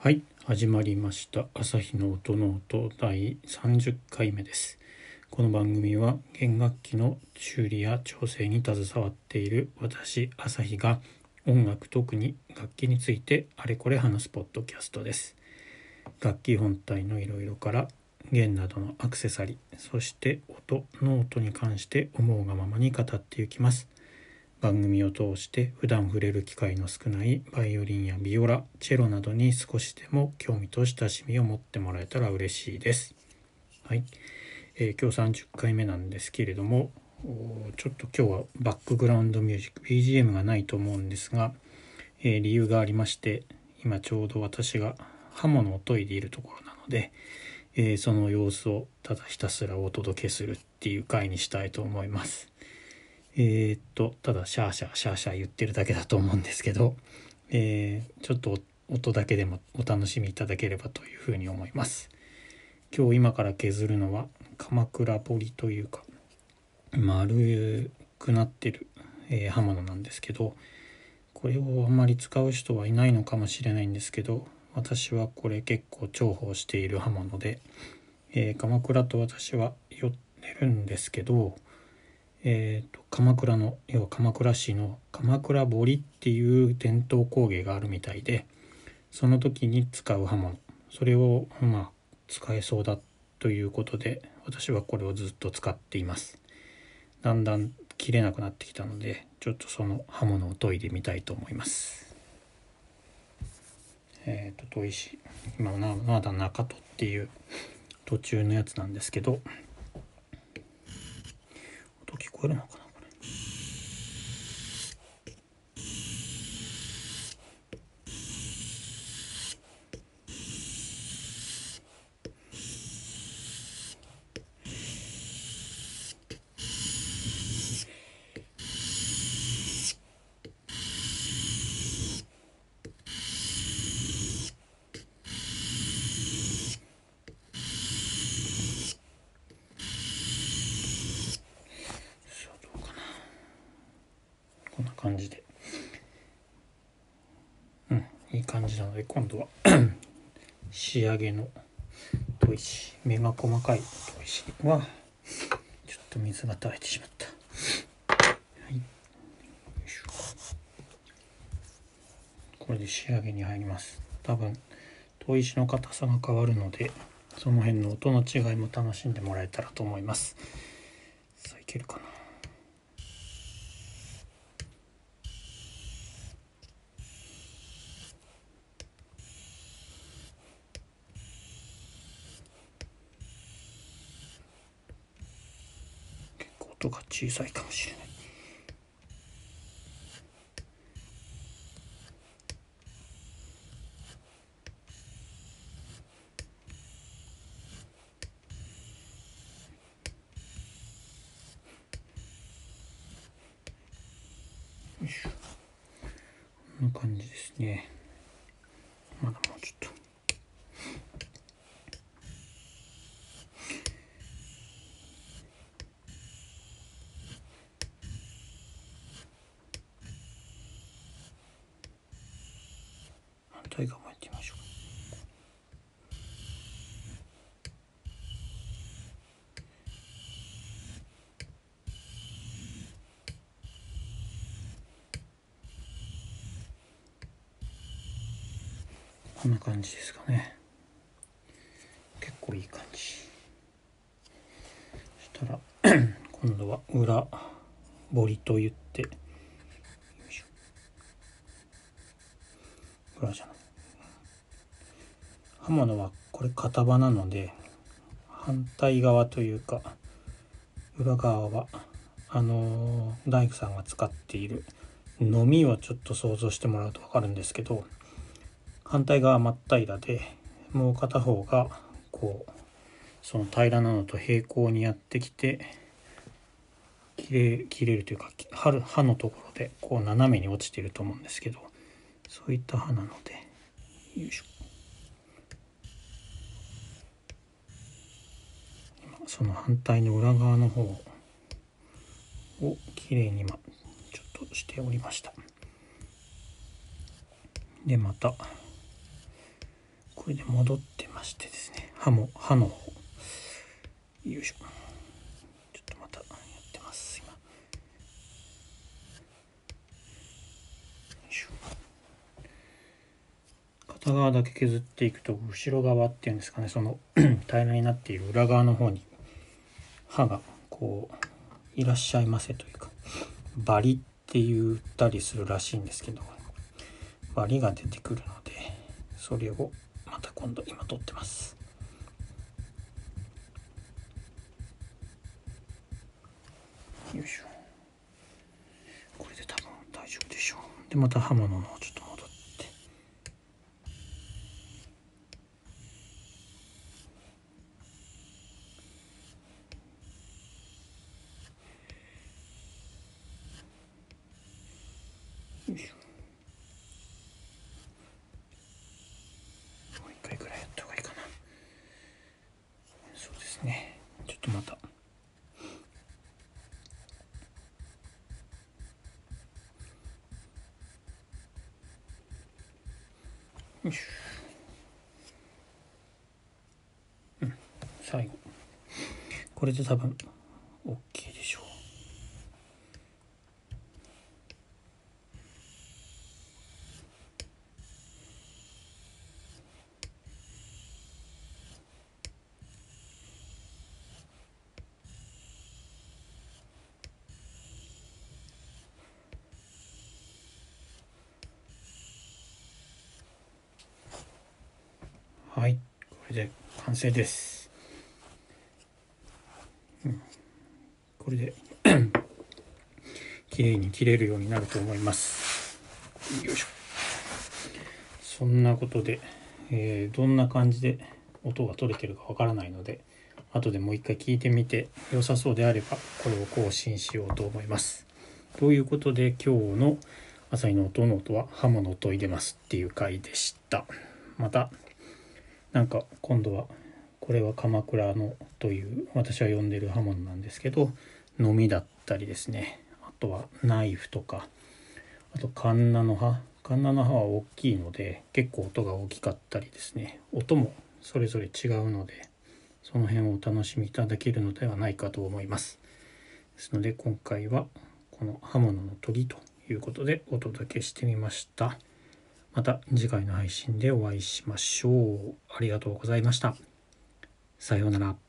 はい始まりました。朝日の音の音第30回目です。この番組は弦楽器の修理や調整に携わっている私朝日が音楽特に楽器についてあれこれ話すポッドキャストです。楽器本体のいろいろから弦などのアクセサリーそして音ノートに関して思うがままに語っていきます。番組を通して普段触れる機会の少ないバイオリンやビオラチェロなどに少しでも興味と親しみを持ってもらえたら嬉しいです。はい、えー今日30回目なんですけれどもちょっと今日はバックグラウンドミュージック BGM がないと思うんですが、えー理由がありまして今ちょうど私が刃物を研いでいるところなので、えーその様子をただひたすらお届けするっていう回にしたいと思います。えーっとただシャーシャーシャーシャー言ってるだけだと思うんですけど、えーちょっと音だけでもお楽しみいただければというふうに思います。今日今から削るのは鎌倉彫というか丸くなってる、えー刃物なんですけどこれをあんまり使う人はいないのかもしれないんですけど私はこれ結構重宝している刃物で、えー鎌倉と私は寄ってるんですけどえー、と鎌倉の要は鎌倉市の鎌倉彫っていう伝統工芸があるみたいでその時に使う刃物それをまあ使えそうだということで私はこれをずっと使っています。だんだん切れなくなってきたのでちょっとその刃物を研いでみたいと思います。えっ、と砥石。今なまだ中戸っていう途中のやつなんですけど音聞こえるのかなこれさあどうかなこんな感じで。うんいい感じなので今度は 仕上げの砥石目が細かい砥石はちょっと水が垂れてしまった。はい。よいしょこれで仕上げに入ります。多分砥石の硬さが変わるのでその辺の音の違いも楽しんでもらえたらと思います。さあいけるかな？音が小さいかもしれない。こんな感じですね。まだもうちょっと。反対側もやってみましょう。こんな感じですかね。結構いい感じ。そしたら 今度は裏彫りと言って。よいしょ。裏じゃない刃物はこれ型場なので反対側というか裏側はあの大工さんが使っているのみをちょっと想像してもらうと分かるんですけど反対側真っ平らでもう片方がこうその平らなのと平行にやってきて切れ切れるというか刃刃のところでこう斜めに落ちてると思うんですけどそういった刃なのでよいしょ。その反対の裏側の方をきれいに今ちょっとしておりました。でまたこれで戻ってましてですね。歯も歯の方。よいしょ。ちょっとまたやってます今。よいしょ。片側だけ削っていくと後ろ側っていうんですかね。その 平らになっている裏側の方に歯がこういらっしゃいませというかバリって言ったりするらしいんですけどバリが出てくるのでそれをまた今度今取ってます。よいしょ。これで多分大丈夫でしょう。でまた刃物のちょっと戻ってよいしょもう一回ぐらいやった方がいいかなそうですねちょっとまたよいしょうん。最後。これで多分 OK はいこれで完成です、うん、これで 綺麗に切れるようになると思います。よいしょ。そんなことで、えーどんな感じで音が取れてるかわからないので後でもう一回聞いてみて良さそうであればこれを更新しようと思います。ということで今日の朝日の音の音は刃物と入れますっていう回でした。またなんか今度はこれは鎌倉のという私は呼んでる刃物なんですけどのみだったりですね。あとはナイフとかあとカンナの刃。カンナの刃は大きいので結構音が大きかったりですね。音もそれぞれ違うのでその辺をお楽しみいただけるのではないかと思います。ですので今回はこの刃物の研ぎということでお届けしてみました。また次回の配信でお会いしましょう。ありがとうございました。さようなら。